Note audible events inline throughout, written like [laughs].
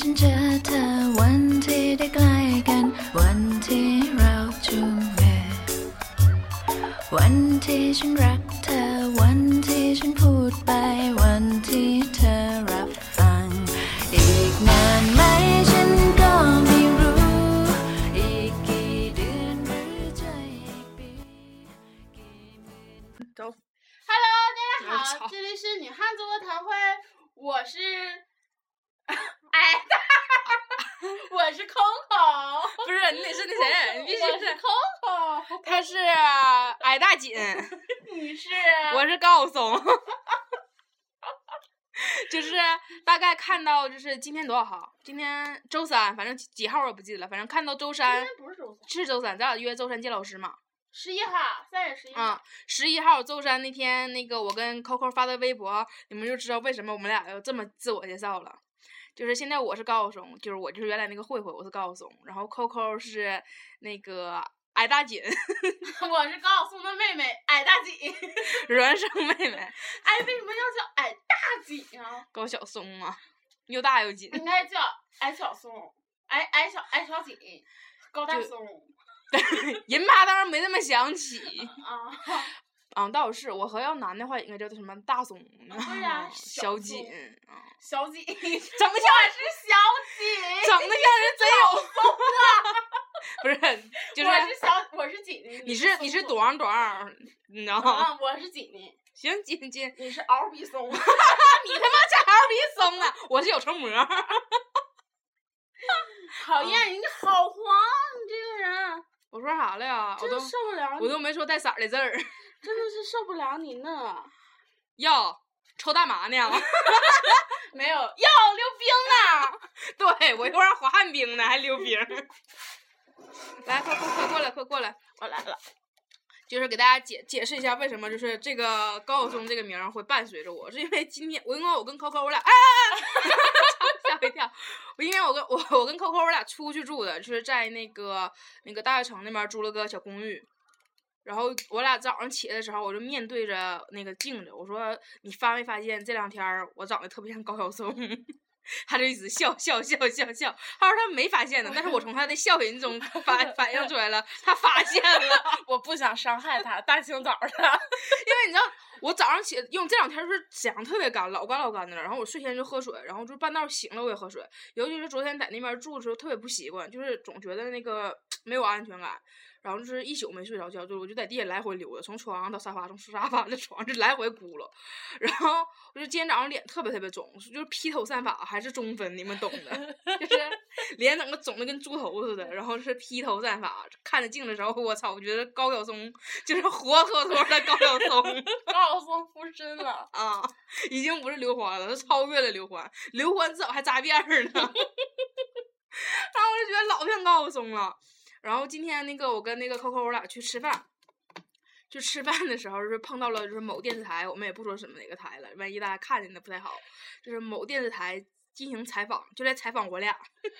ฉันเจอเธอวันที่ได้ใกล้กัน วันที่เราจูงมือวันที่ฉันรักเธอวันที่ฉันพูดไป 他是矮大紧，[laughs] 你是，我是高松。[laughs] 就是大概看到，就是今天多少号？今天周三，反正几几号我不记得了。反正看到周三今三天不是周三，是周三，咱俩约周三见老师嘛。十一号，三月十一号，啊，十一号周三那天，那个我跟 Coco 发的微博，你们就知道为什么我们俩要这么自我介绍了。就是现在我是高晓松，就是我就是原来那个慧慧，我是高晓松，然后 Coco 是那个矮大紧，[laughs] 我是高晓松的妹妹矮大紧，[laughs] 孪生妹妹哎，为什么要叫矮大紧啊？高晓松啊，又大又紧。应该叫矮小松，矮矮小矮小紧，高大就松 [laughs] 人妈当然没那么想起，啊，啊，倒是我和要男的话，应该叫什么大松，对呀小紧，啊，小紧，怎么像我是小紧，整的像人贼有松啊？[laughs] 不是，就是我是小，我是紧的，你是是你是松短短，你知道吗？啊，我是锦的，[laughs] 行锦锦，你是敖比松，[laughs] 你他妈这还是比松呢？我是有成膜。讨厌，你好黄，你这个人，我说啥了呀？我都受不了，我都没说带色的字儿。真的是受不了你呢。哟，抽大麻呢？没有，要溜冰呢。对，我一会儿滑旱冰呢，还溜冰。来，快快快过来，快过来！我来了，就是给大家解解释一下，为什么就是这个高晓松这个名儿会伴随着我，是因为今天我因为我跟 Coco 我俩，哎哎哎，吓我一跳！我因为我跟我我跟 Coco 我俩出去住的，就是在那个那个大悦城那边租了个小公寓。然后我俩早上起来的时候，我就面对着那个镜子，我说：“你发没发现这两天我长得特别像高晓松？”他就一直笑笑笑笑笑。他说他没发现呢，但是我从他的笑音中 [laughs] 反反映出来了，他发现了。[laughs] 我不想伤害他，大清早的。[laughs] 因为你知道，我早上起，因为这两天就是沈阳特别干，老干老干的了。然后我睡前就喝水，然后就半道醒了我也喝水。尤其是昨天在那边住的时候，特别不习惯，就是总觉得那个 [tsk] 没有安全感。然后就是一宿没睡着觉，就我就在地下来回溜达，从床上到沙发，从沙发到床，就来回咕噜。然后我就今天早上脸特别特别肿，就是披头散发还是中分，你们懂的，就是 [laughs] 脸整个肿的跟猪头似的。然后是披头散发，看着镜子的时候，我操，我觉得高晓松就是活脱脱的高晓松。[laughs] 高晓松附身了，[laughs] 啊，已经不是刘欢了，他超越了刘欢，刘欢至少还扎辫儿呢。然后我就觉得老像高晓松了。然后今天那个我跟那个 Coco 我俩去吃饭，就吃饭的时候就是碰到了就是某电视台，我们也不说什么哪个台了，万一大家看见的不太好，就是某电视台进行采访，就来采访我俩。[laughs]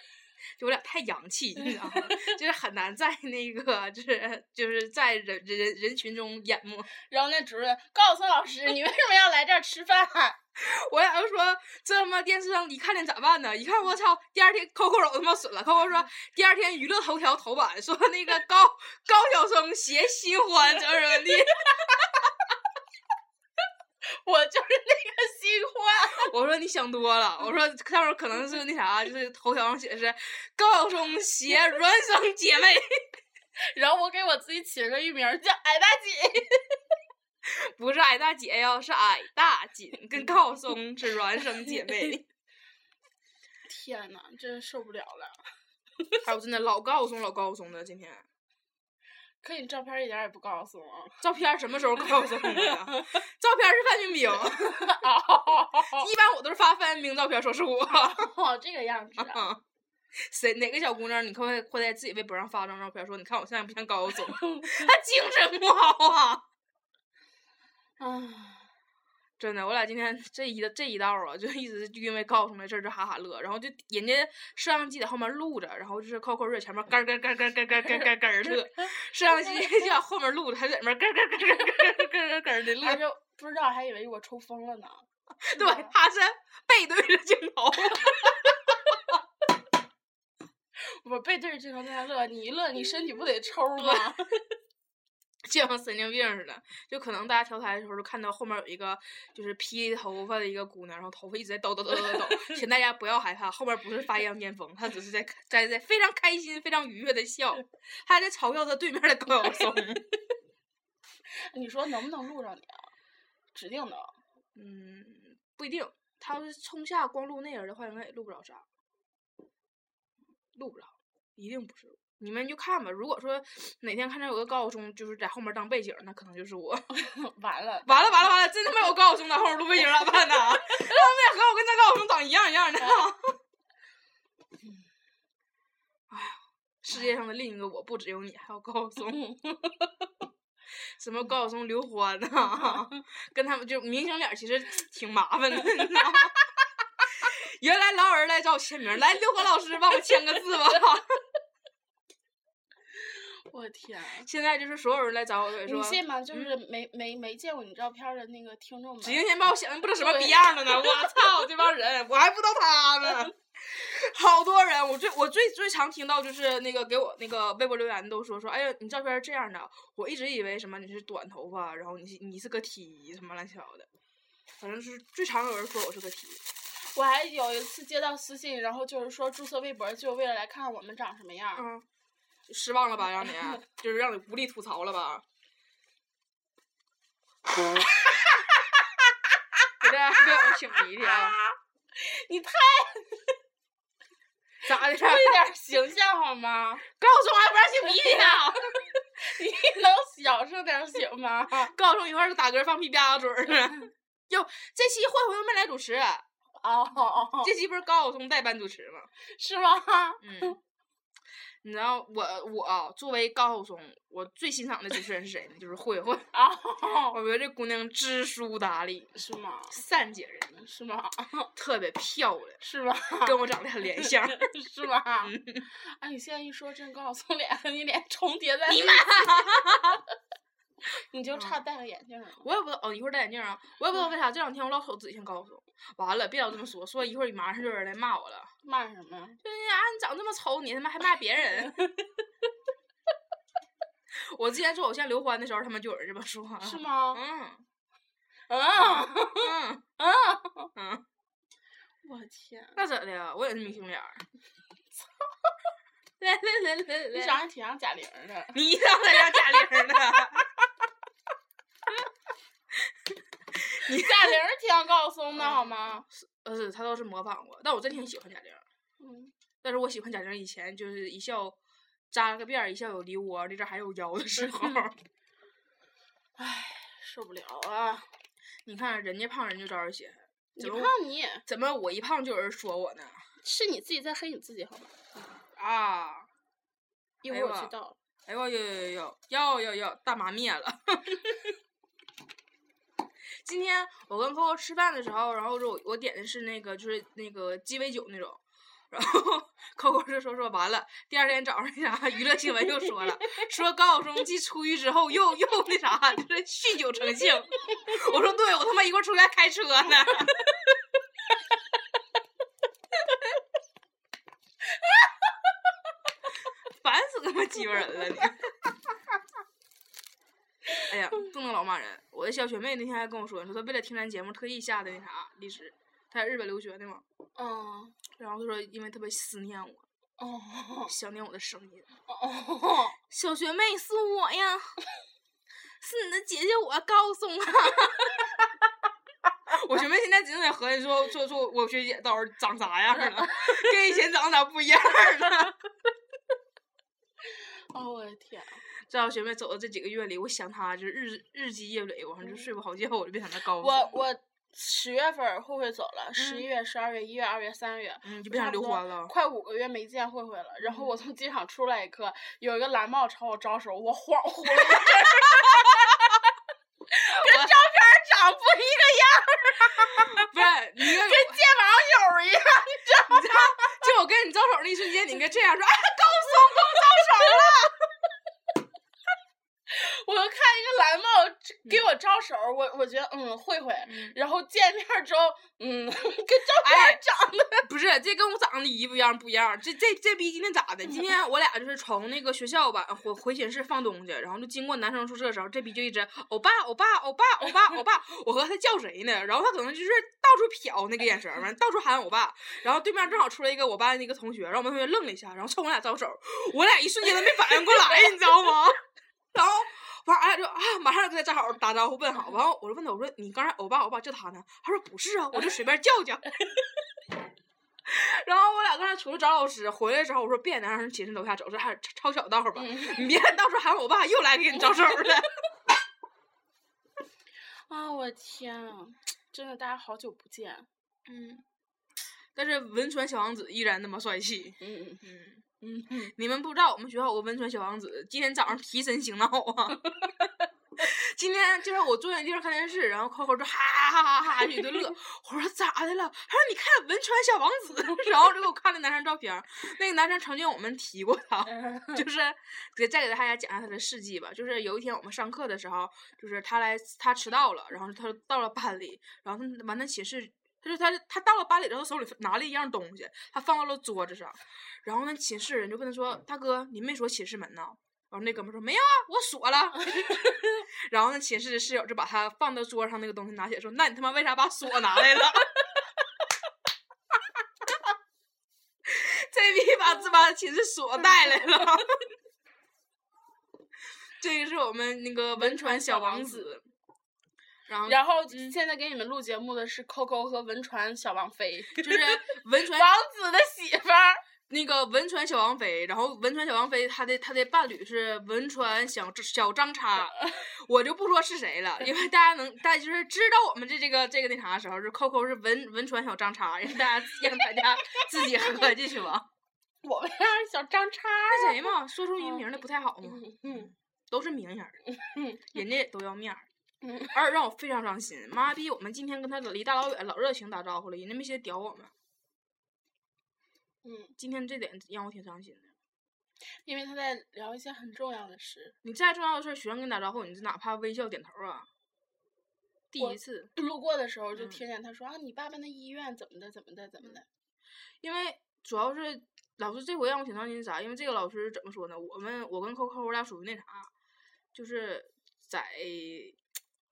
就我俩太洋气，你知道吗？[laughs] 就是很难在那个，就是就是在人人人群中淹没。然后那主任告诉老师，你为什么要来这儿吃饭？[laughs] 我俩就说这他妈电视上一看见咋办呢？一看我操，第二天 Coco 手他妈损了。Coco 说第二天娱乐头条头版说那个高高晓松携新欢怎么怎么地。[laughs] 我就是那个新欢。[laughs] 我说你想多了，我说上面可能是那啥，就是头条上写的是高晓松携孪生姐妹，然后我给我自己起了个艺名叫矮大紧。不是矮大姐呀，是矮大紧，跟高晓松是孪生姐妹。[laughs] [laughs] 天呐，真受不了了！[laughs] 还有真的老高晓松老高晓松的今天。可你照片一点也不告诉我。照片什么时候告诉你呀？照片是范冰冰，哦，一般我都是发范冰冰照片说是我。哦，这个样子啊。啊，谁哪个小姑娘，你可会会在自己微博上发张照片，说你看我像不像高晓松？她精神不好啊！啊，真的，我俩今天这一这一道啊，就一直就因为高晓松的事儿就哈哈乐，然后就人家摄像机在后面录着，然后就是扣扣在前面咯咯咯咯咯咯咯咯咯乐，摄像机就在后面录着，还在那咯咯咯咯咯咯咯咯的乐。不知道还以为我抽风了呢。对，他是背对着镜头。我背对着镜头在那乐，你一乐，你身体不得抽吗？[laughs] 就像神经病似的，就可能大家调台的时候就看到后面有一个就是披头发的一个姑娘，然后头发一直在抖抖抖抖抖抖，请大家不要害怕，后面不是发羊癫疯，她只是在在在非常开心、非常愉悦的笑，她还在嘲笑她对面的高晓松。[laughs] 你说能不能录上你啊？指定能。嗯，不一定，他要是冲下光录那人的话，应该也录不了啥，录不了，一定不是我。你们就看吧，如果说 [sniffs] 哪天看着有个高晓松就是在后面当背景，那可能就是我。[laughs] 完了，完了完了完了，真他妈有高晓松在后面录背景咋办呢？[laughs] 他们俩和我跟那高晓松长一样一样的。[laughs] 哎呀，世界上的另一个我不只有你，还有高晓松。什么高晓松、刘欢呐、跟他们就明星脸，其实 [sniffs] 挺麻烦的，你知道吗？原来老有人来找我签名，来刘欢老师帮我签个字吧。我天！现在就是所有人来找我，说你信吗？就是没没没见过你照片的那个听众们，指定先把我想的不知道什么逼样的呢！我操，这帮人，我还不知道他呢。[laughs] 好多人，我最我最最常听到就是那个给我那个微博留言都说说，哎呀，你照片是这样的，我一直以为什么你是短头发，然后你是你是个 T 什么乱七八糟的，反正是最常有人说我是个 T。我还有一次接到私信，然后就是说注册微博就为了来看我们长什么样儿。嗯，失望了吧？让你就是让你无力吐槽了吧？别别别我擤鼻涕啊！[laughs] 你太咋的了？注意点形象好吗？高晓松还不让擤鼻涕呢？[laughs] 你能小声点行吗？高晓松一会儿打嗝放屁吧嗒嘴儿呢。哟，这期慧慧又没来主持，哦哦哦，这期不是高晓松代班主持吗？是吗？嗯，你知道我我啊作为高晓松，我最欣赏的主持人是谁呢？就是慧慧。啊，[laughs] 我觉得这姑娘知书达理，是吗？善解人意，是吗？特别漂亮，是吗？跟我长得很连像。[laughs] 是吗？哎，你现在一说，真高晓松脸和你脸重叠在你一妈起，你 [laughs] 就差戴个眼镜了。我也不知道哦，一会儿戴眼镜啊，我也不知道为啥这两天我老瞅自己像高手。完了，别老这么说，说一会儿马上就有人来骂我了。骂什么？就是啊，你长这么丑，你他妈还骂别人。[laughs] 我之前做偶像刘欢的时候，他们就有人这么说。是吗？嗯嗯嗯嗯，嗯，[laughs] 我天，那咋的呀？我也是明星脸儿。[laughs] 来来来来来，你长得挺像贾玲的。你长得像贾玲儿 [laughs] 呢？贾玲儿挺像高晓松的好吗？呃，是他倒是模仿过，但我真挺喜欢贾玲。嗯，但是我喜欢贾玲以前就是一笑扎了个辫儿，一笑有梨窝，那阵还有腰的时候。唉，受不了啊！你看人家胖人就招人稀罕，你胖你也怎么我一胖就有人说我呢？是你自己在黑你自己好吗？啊！一会儿我去倒。哎呦呦呦呦呦呦呦，大麻灭了！[laughs] 今天我跟 Coco 吃饭的时候，然后我我点的是那个就是那个鸡尾酒那种，然后 [laughs] Coco 就说说完了，第二天早上那啥娱乐新闻又说了，说高晓松继出狱之后又又那啥，就是酗酒成性。我说对，我他妈一会儿出来开车呢。[laughs] 烦死他妈鸡巴人了你！哎呀，不能老骂人。我的小学妹那天还跟我说，说她为了听咱节目特意下的那啥历史，她在日本留学的嘛。嗯。然后她说因为特别思念我，哦想念我的声音。哦，小学妹是我呀，是你的姐姐我高松啊。我学妹现在只能在合计说说说我学姐到时候长啥样了，[laughs] 跟以前长得咋不一样了。[laughs] 哦我的天！在我学妹走的这几个月里，我想她就是日日积月累，晚上就睡不好觉，我就别想她高。我我十月份慧慧走了，十一月、十二月、一月、二月、三月，嗯，就不想差不多刘欢了。快五个月没见慧慧了。然后我从机场出来一刻，有一个蓝帽朝我招手，我恍惚了跟照片长不一个样儿，[laughs] 不是你跟跟见网友一样，你知道吗？[laughs] 就我跟你招手那一瞬间，你应该这样说：“哎，高松给我招手了。我就看一个蓝帽给我招手，我我觉得嗯慧慧，嗯然后见面之后，嗯，[laughs] 跟照片长得，”不是，这跟我长得一不一样不一样。这这这逼今天咋的？今天我俩就是从那个学校吧回回寝室放东西，然后就经过男生宿舍的时候，这逼就一直欧巴欧巴欧巴欧巴欧巴，我和他叫谁呢？然后他可能就是到处瞟那个眼神儿，完到处喊欧巴。然后对面正好出来一个我班的那个同学，然后我们同学愣了一下，然后冲我俩招手，我俩一瞬间都没反应过来，你知道吗？然后完俺俩就啊，马上就跟他正好打招呼问好，完后我就问他，我说你刚才欧巴欧巴叫他呢？他说不是啊，我就随便叫叫。[laughs] 然后我俩刚才出去找老师，回来之后我说别在让寝室楼下走，这还是抄小道吧，你别到时候喊我爸又来给你招手了。[laughs] 啊，我天啊！真的，大家好久不见。嗯，但是文传小王子依然那么帅气。嗯嗯嗯，嗯嗯，你们不知道我们学校有个文传小王子，今天早上提神醒脑啊。[laughs] 今天就是我坐在地上看电视，然后扣扣就哈哈哈哈哈一顿乐。我说咋的了？他说你看文传小王子，[laughs] 然后就给我看那男生照片。那个男生曾经我们提过他，[laughs] 就是给再给大家讲一下他的事迹吧。就是有一天我们上课的时候，就是他来他迟到了，然后他到了班里，然后他完他寝室。他就他他到了班里之后，手里拿了一样东西，他放到了桌子上，然后那寝室人就跟他说：“大哥，你没锁寝室门呢？”然后那哥们说：“没有啊，我锁了。[laughs] ”然后那寝室的室友就把他放到桌上那个东西拿起来说：“那你他妈为啥把锁拿来了？”这逼把自把寝室锁带来了。[laughs] 这个是我们那个文传小王子，然后然后现在给你们录节目的是 Coco 和文传小王妃，[laughs] 就是文传王子的媳妇儿。那个文传小王妃，然后文传小王妃她的她的伴侣是文传小小张叉，[laughs] 我就不说是谁了，因为大家能大家就是知道我们这这个这个那啥的时候，是 Coco 是文文传小张叉，让大家让大家自己合计去吧。[laughs] 我们家小张叉那谁嘛，说出人名的不太好嘛，都是名人人家也都要面儿。嗯，而让我非常伤心，妈逼！我们今天跟他离大老远，老热情打招呼了，人家没先屌我们。嗯，今天这点让我挺伤心的。因为他在聊一些很重要的事。你再重要的事儿，学生跟你打招呼，你就哪怕微笑点头啊。第一次，[clears throat] 路过的时候就嗯听见他说啊，你爸爸那医院怎么的怎么的怎么的。因为主要是老师这回让我挺伤心是啥？因为这个老师怎么说呢？我们我跟扣扣我俩属于那啥，就是在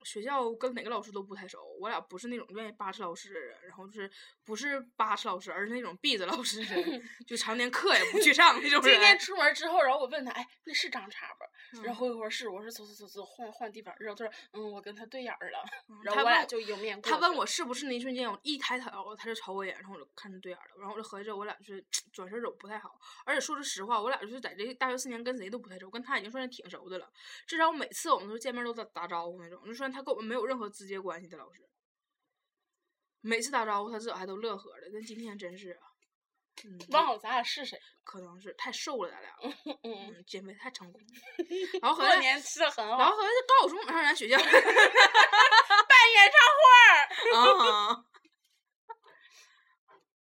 学校跟哪个老师都不太熟，我俩不是那种愿意扒扯老师的人，然后就是不是扒扯老师，而是那种避着老师的人，[laughs] 就常年课也不去上那种人。今天出门之后，然后我问他，哎，那是张叉吧？然嗯。后一会儿是，我说走走走走，换换地方。然后他说，嗯，我跟他对眼儿了。嗯。然后我俩就迎面过他问我是不是那一瞬间，我一抬头，他就瞅我一眼，然后我就看他对眼了，然后我就合计着我俩就是转身走不太好，而且说句实话，我俩就是在这大学四年跟谁都不太熟，跟他已经算是挺熟的了，至少每次我们都见面都打打招呼那种，就算他跟我们没有任何直接关系的老师，每次打招呼他自个还都乐呵的，但今天真是啊，嗯，忘了咱俩是谁。可能是太瘦了，咱俩，嗯，嗯，减肥太成功了，[laughs] 然后合过，年吃的很好然后好，合计高考中马上咱学校。[laughs] 办演唱会儿。[laughs] 啊。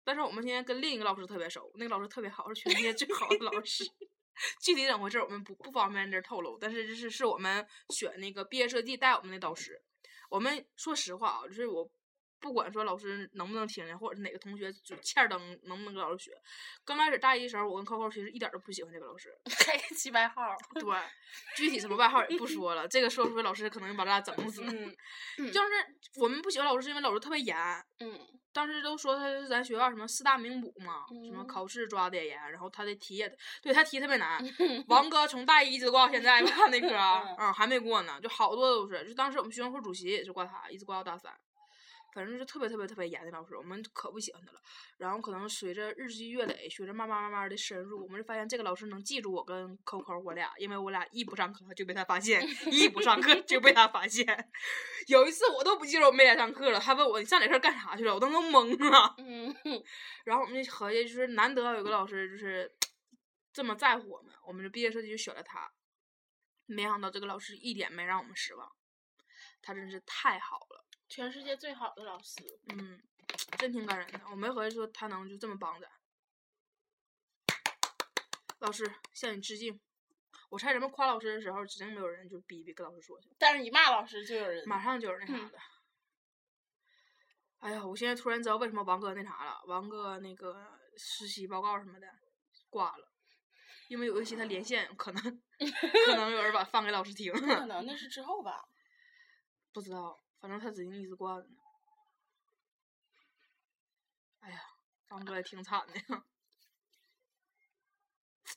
但是我们现在跟另一个老师特别熟，那个老师特别好，是全世界最好的老师。具体怎么回事儿我们不不方便在这儿透露，但是这是是我们选那个毕业设计带我们的导师。我们说实话啊，就是我不管说老师能不能听见，或者是哪个同学就欠儿登能不能跟老师学。刚开始大一的时候，我跟扣扣其实一点都不喜欢这个老师。[laughs] 开个起外号。对，具体什么外号也不说了，[laughs] 这个说出来老师可能把咱俩整死。[laughs] 嗯嗯就是我们不喜欢老师，是因为老师特别严。嗯当时都说他是咱学校什么四大名捕嘛，什么嗯考试抓的也严，然后他的题也对他题特别难。王哥从大一一直挂到现在吧，那科啊嗯嗯还没过呢，就好多都是。就当时我们学生会主席也是挂他，一直挂到大三。反正就是特别特别特别严的老师，我们可不喜欢他了。然后可能随着日积月累，学着慢慢慢慢的深入，我们就发现这个老师能记住我跟扣扣我俩，因为我俩一不上课就被他发现，[laughs] 一不上课就被他发现。有一次我都不记得我没来上课了，他问我你上哪课干啥去了，我都懵了。嗯，[laughs] 然后我们就合计，就是难得有个老师就是这么在乎我们，我们就毕业设计就选了他。没想到这个老师一点没让我们失望，他真是太好了，全世界最好的老师。嗯，真挺感人的。我没合计说他能就这么帮咱。老师向你致敬。我猜咱们夸老师的时候，指定没有人就逼逼跟老师说去，但是一骂老师就有人马上就有那啥嗯的。哎呀，我现在突然知道为什么王哥那啥了，王哥那个实习报告什么的挂了，因为有一期他连线，可能 [laughs] 可能有人把放给老师听，不可能，那是之后吧？不知道，反正他指定一直挂着呢。哎呀，王哥也挺惨的呀，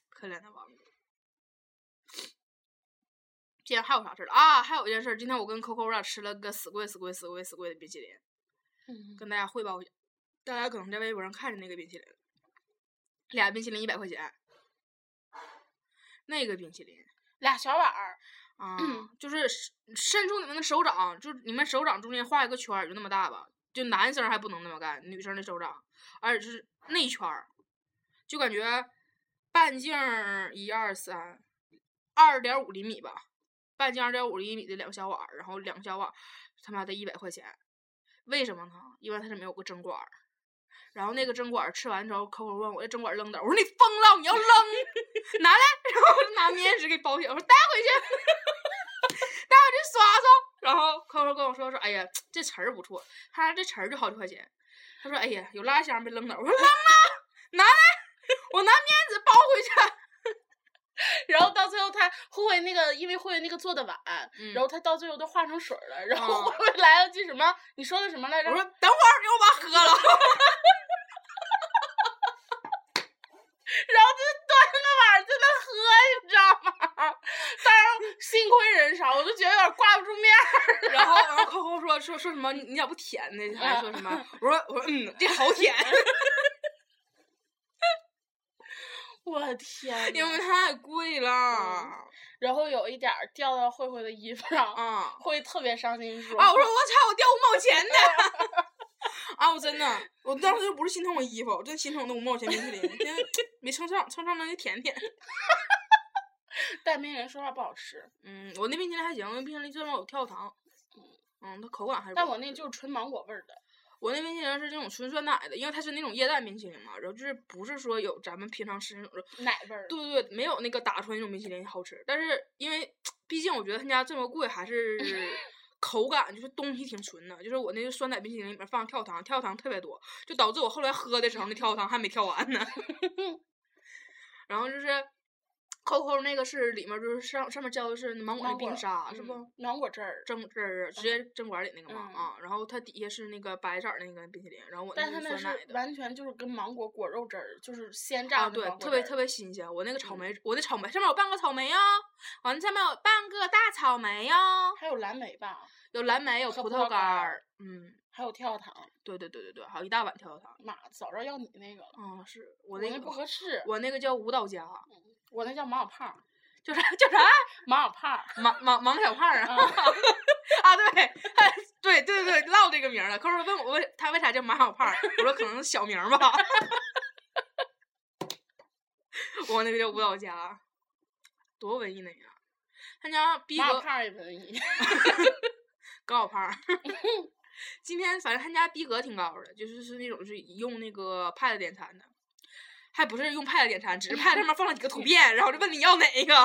可怜的王哥。今天还有啥事儿了啊？还有一件事儿，今天我跟 Coco 我俩吃了个死贵死贵死贵死贵的冰淇淋，嗯，跟大家汇报一下。大家可能在微博上看见那个冰淇淋，俩冰淇淋一百块钱，那个冰淇淋俩小碗儿，啊，[clears throat] 就是伸出你们的手掌，就是你们手掌中间画一个圈儿，就那么大吧。就男生还不能那么干，女生的手掌，而且是内圈儿，就感觉半径一二三，二点五厘米吧，半径二点五厘米的两个小碗儿，然后两个小碗儿他妈的一百块钱，为什么呢？因为它是没有个针管儿。然后那个针管吃完之后，扣扣问我这针管扔哪？我说你疯了，你要扔，[laughs] 拿来，然后我就拿面纸给包起来，我说带回去，[laughs] 带回去刷刷。然后扣扣跟我说说，哎呀，这词儿不错，他说这词儿就好几块钱。他说，哎呀，有拉箱没扔哪？我说扔了，拿来，我拿面纸包回去。然后到最后他慧慧那个，因为慧慧那个做的晚，嗯然后他到最后都化成水了，然后哦慧慧来了句什么？你说的什么来着？我说等会儿，给我妈喝了。[laughs] 然后就端个碗儿在那喝，你知道吗？当然幸亏人少，我就觉得有点挂不住面儿。然后，然后扣扣说说说什么？你你咋不甜呢？还说什么？我说我说嗯，这好甜，[laughs] 我的天因为！太贵了。然后有一点掉到慧慧的衣服上，啊慧特别伤心说：“啊！我说我操，我掉五毛钱呢！[laughs] 啊，我真的，[laughs] 我当时就不是心疼我衣服，我真心疼我那五毛钱冰淇淋，真 [laughs] 没称上，称上那个甜甜。但冰淇淋说话不好吃，嗯，我那冰淇淋还行，那冰淇淋最起码有跳糖。嗯，它口感还是。但我那就是纯芒果味儿的。我那冰淇淋是那种纯酸奶的，因为它是那种液氮冰淇淋嘛，然后就是不是说有咱们平常吃那种奶味儿。对对对，没有那个打出来那种冰淇淋好吃。但是因为毕竟我觉得他家这么贵，还是 [laughs] 口感就是东西挺纯的。就是我那个酸奶冰淇淋里面放跳糖，跳糖特别多，就导致我后来喝的时候那跳糖还没跳完呢。[laughs] 然后就是。扣扣那个是里面就是上上面浇的是芒果的冰沙，是嗯不？芒果汁儿，蒸汁儿直接针管里那个嘛、嗯啊，然后它底下是那个白色儿那个冰淇淋，然后我但它那那是。完全就是跟芒果果肉汁儿，就是鲜啊，榨的对特别特别新鲜。我那个草莓，我的草莓上面有半个草莓啊，完了上面有半个大草莓呀、还有蓝莓吧，有蓝莓，有葡萄干儿，嗯，还有跳跳糖。对对对对对，还有一大碗跳跳糖。妈，早知道要你那个了，嗯，是我那个不合适，我那个叫舞蹈家，我那叫马小胖，叫啥叫啥？马小胖。马马马小胖啊！啊 [laughs] 啊，对，哎对对对，唠这个名了。客户问我为他为啥叫马小胖，我说可能小名吧。[laughs] 我那个叫舞蹈家，多文艺那样。他家逼也文艺。[laughs] 高小胖儿。今天反正他家逼格挺高的，就是是那种是用那个 Pad 点餐的，还不是用 Pad 点餐，只是 Pad [laughs] 上面放了几个图片，然后就问你要哪一个，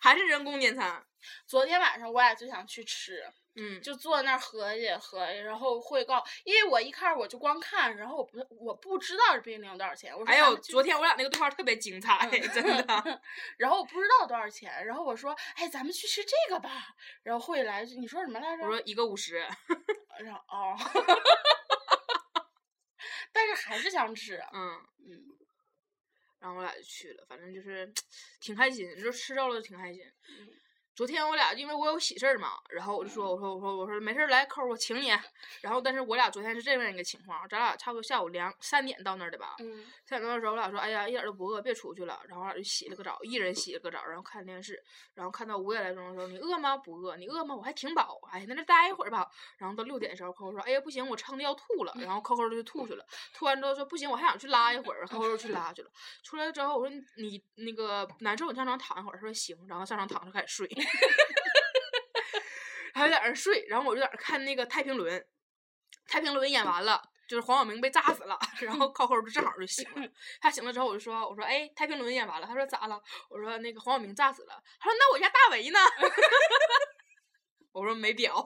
还是人工点餐。昨天晚上我俩就想去吃，嗯，就坐那儿合计合计，然后会告，因为我一开始我就光看，然后我不我不知道这冰淇淋多少钱，我说还有昨天我俩那个对话特别精彩，真的。[laughs] 然后我不知道多少钱，然后我说，哎，咱们去吃这个吧。然后会来句，你说什么来着？我说一个五十，然后哦，[laughs] 但是还是想吃。嗯，嗯，然后我俩就去了，反正就是 [tsk] 挺开心，就吃着了挺开心。嗯昨天我俩因为我有喜事儿嘛，然后我就说我说我说我说没事儿来扣儿我请你，然后但是我俩昨天是这样一个情况，咱俩差不多下午两三点到那儿的吧，嗯，三点多的时候我俩说哎呀一点都不饿，别出去了，然后我俩就洗了个澡，一人洗了个澡，然后看电视，然后看到五点来钟的时候你饿吗？不饿，你饿吗？我还挺饱，哎在那待一会儿吧，然后到六点的时候扣扣说哎呀不行我撑的要吐了，然后扣扣就吐去了，吐完之后说不行我还想去拉一会儿，扣扣就去拉去了，出来之后我说你你那个难受你上床躺一会儿，他说行，然后上床躺着开始睡。[laughs] 还在那儿睡，然后我就在那儿看那个《太平轮》，《太平轮》演完了，就是黄晓明被炸死了，[laughs] 然后 [laughs] 靠后就正好就醒了。他醒了之后，我就说：“我说，哎，《太平轮》演完了。”他说：“咋了？”我说：“那个黄晓明炸死了。”他说：“那我家大为呢？”我说：“没表。”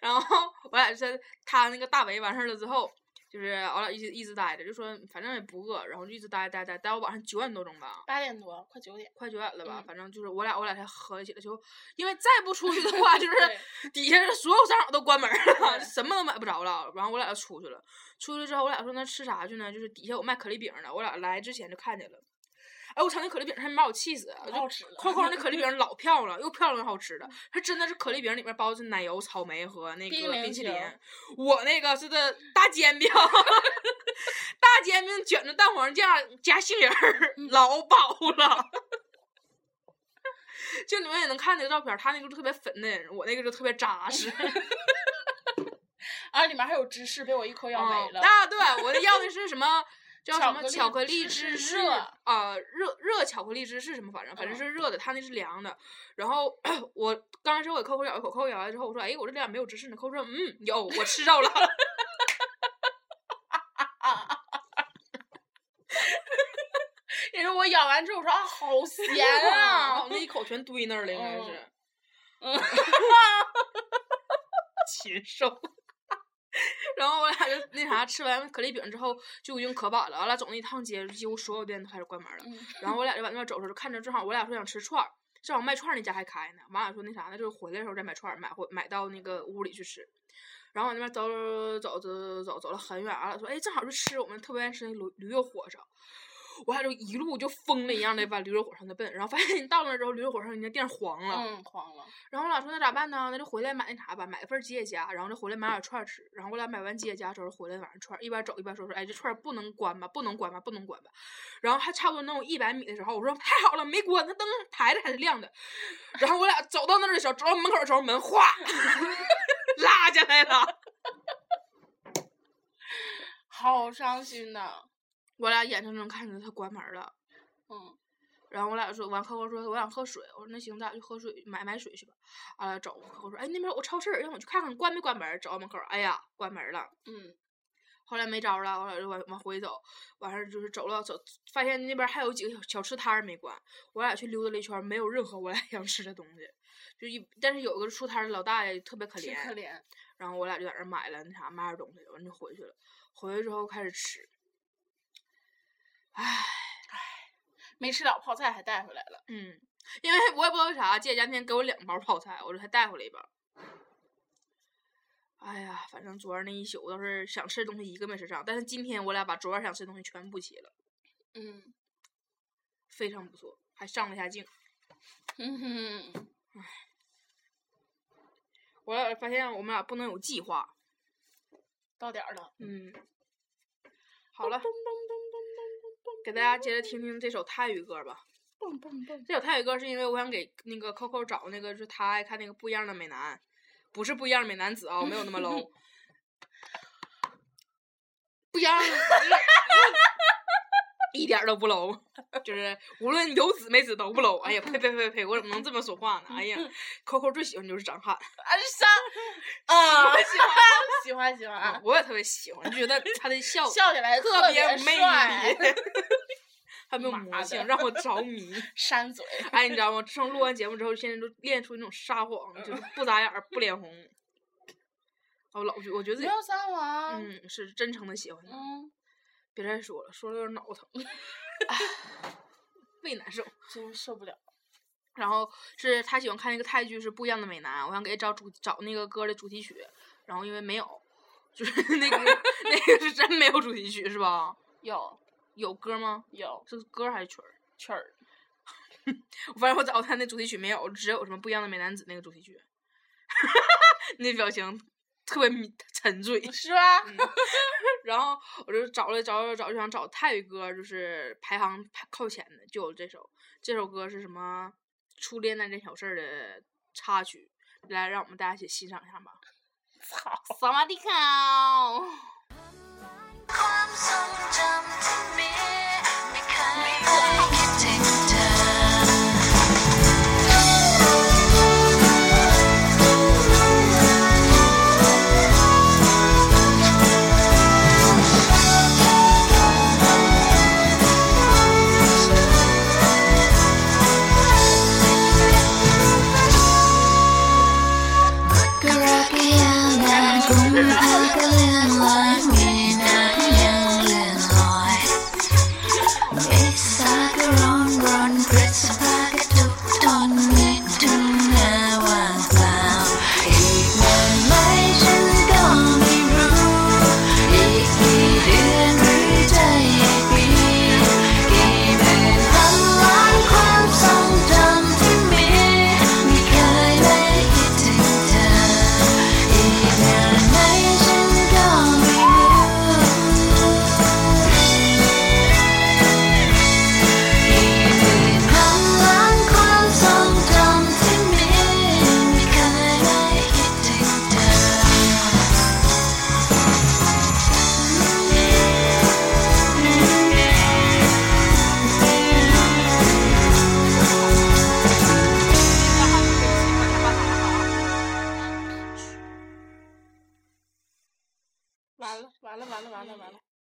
然后我俩就在他那个大为完事儿了之后。就是我俩一直一直待着，就说反正也不饿，然后就一直待待待待到晚上九点多钟吧，八点多，快九点，快九点了吧，嗯反正就是我俩我俩才合起来，就因为再不出去的 [laughs] 话，就是底下所有商场都关门了，什么都买不着了。然后我俩就出去了，出去之后我俩说那吃啥去呢？就是底下有卖可丽饼的，我俩来之前就看见了。哎，我操，那可丽饼还没把我气死！可好吃了扣扣那可丽饼老漂亮，又漂亮又好吃的。它真的是可丽饼里面包的是奶油、草莓和那个冰淇淋淋。我那个是的大煎饼，[laughs] 大煎饼卷着蛋黄酱加杏仁儿，老饱了。就你们也能看那个照片儿，他那个就特别粉嫩，我那个就特别扎实。[laughs] 啊，里面还有芝士，被我一口咬没了。啊，对，我要的是什么？叫什么巧克力芝士热啊、热热巧克力芝士什么，反正反正嗯是热的，他那是凉的。然后 [clears throat] 我刚开始我给扣扣咬一口，扣扣咬完之后，我说：“哎，我这里咋没有芝士呢？”扣扣说：“嗯，有，我吃着了。[laughs] 也是我咬完之后，我说啊，好咸然啊后！[laughs] 那一口全堆那儿了，应该是。嗯 [laughs] 禽兽。然后我俩就那啥，吃完可丽饼之后就已经可饱了，完了走那一趟街，几乎所有店都开始关门了。嗯然后我 [laughs] 俩就往那边走的时候，就看着正好我俩说想吃串儿，正好卖串儿那家还开呢。完了说那啥，那就是回来的时候再买串儿，买回买到那个屋里去吃。然后往那边走走走走走走了很远，完了说哎正好就吃我们特别爱吃那驴驴肉火烧。我俩就一路就疯了一样的往驴肉火烧那奔，然后发现到那之后驴肉火烧人家店黄了。嗯，黄了。然后我俩说那咋办呢？那就回来买那啥吧，买一份吉野家，然后就回来买点串儿吃。然后我俩买完吉野家之后回来晚上串儿，一边走一边说说，哎，这串儿不能关吧，不能关吧，不能关吧。然后还差不多能有一百米的时候，我说太好了，没关，那灯抬着还是亮的。然后我俩走到那儿的时候，走到门口的时候，门哗 [laughs] 拉下来了。好伤心呐。我俩眼睁睁看着他关门了。嗯，然后我俩说，完客户说我想喝水，我说那行，咱俩去喝水，买买水去吧。完了走，扣扣说，哎，那边有个超市，让我去看看关没关门。走到门口，哎呀，关门了。嗯，后来没招了，我俩就往往回走，完事儿就是走了走，发现那边还有几个小小吃摊儿没关，我俩去溜达了一圈，没有任何我俩 [laughs] 想吃的东西，就一但是有个出摊的老大爷特别可怜，可怜。然后我俩就在那买了那啥买点东西，完就回去了，回去之后开始吃，唉，没吃了泡菜还带回来了。嗯，因为我也不知道为啥，姐家那天给我两包泡菜，我这还带回来一包。哎呀，反正昨儿那一宿倒是想吃的东西一个没吃上，但是今天我俩把昨儿想吃的东西全补齐了。嗯非常不错，还上了一下镜。嗯哼，我俩发现我们俩不能有计划。到点儿了。嗯，好了，给大家接着听听这首泰语歌吧。蹦蹦蹦。这首泰语歌是因为我想给那个 Coco 找那个，就是他爱看那个不一样的美男，不是不一样的美男子啊、没有那么 low。[laughs] 不一样的，一点都不 low，[laughs] 就是无论有子没子都不 low。哎呀，呸呸呸呸，我怎么能这么说话呢？哎呀，[laughs] Coco 最喜欢就是张翰。啊，喜欢喜欢喜欢啊啊，我也特别喜欢，就觉得他的笑笑起来特别有魅帅力，还没有魔性，让我着迷。[laughs] 扇嘴。哎，你知道吗？自从录完节目之后，现在都练出那种撒谎，就是不眨眼、不脸红。我老觉，我觉得。嗯是真诚的喜欢他。嗯，别再说了，说了有点脑疼，[laughs] 唉胃难受。真受不了。然后是他喜欢看那个泰剧是不一样的美男，我想给他找主找那个歌的主题曲，然后因为没有，就是那个 [laughs] 那个是真没有主题曲是吧？有有歌吗？有，这是歌还是曲儿？曲儿。[laughs] 我发现我找他那主题曲没有，只有什么不一样的美男子那个主题曲。[laughs] 那表情特别沉醉，是吧？[laughs] 然后我就找了找找找，就想找泰语歌，就是排行靠前的，就有这首。这首歌是什么？《初恋那件小事》的插曲，来让我们大家一起欣赏一下吧。操，萨瓦迪卡。Take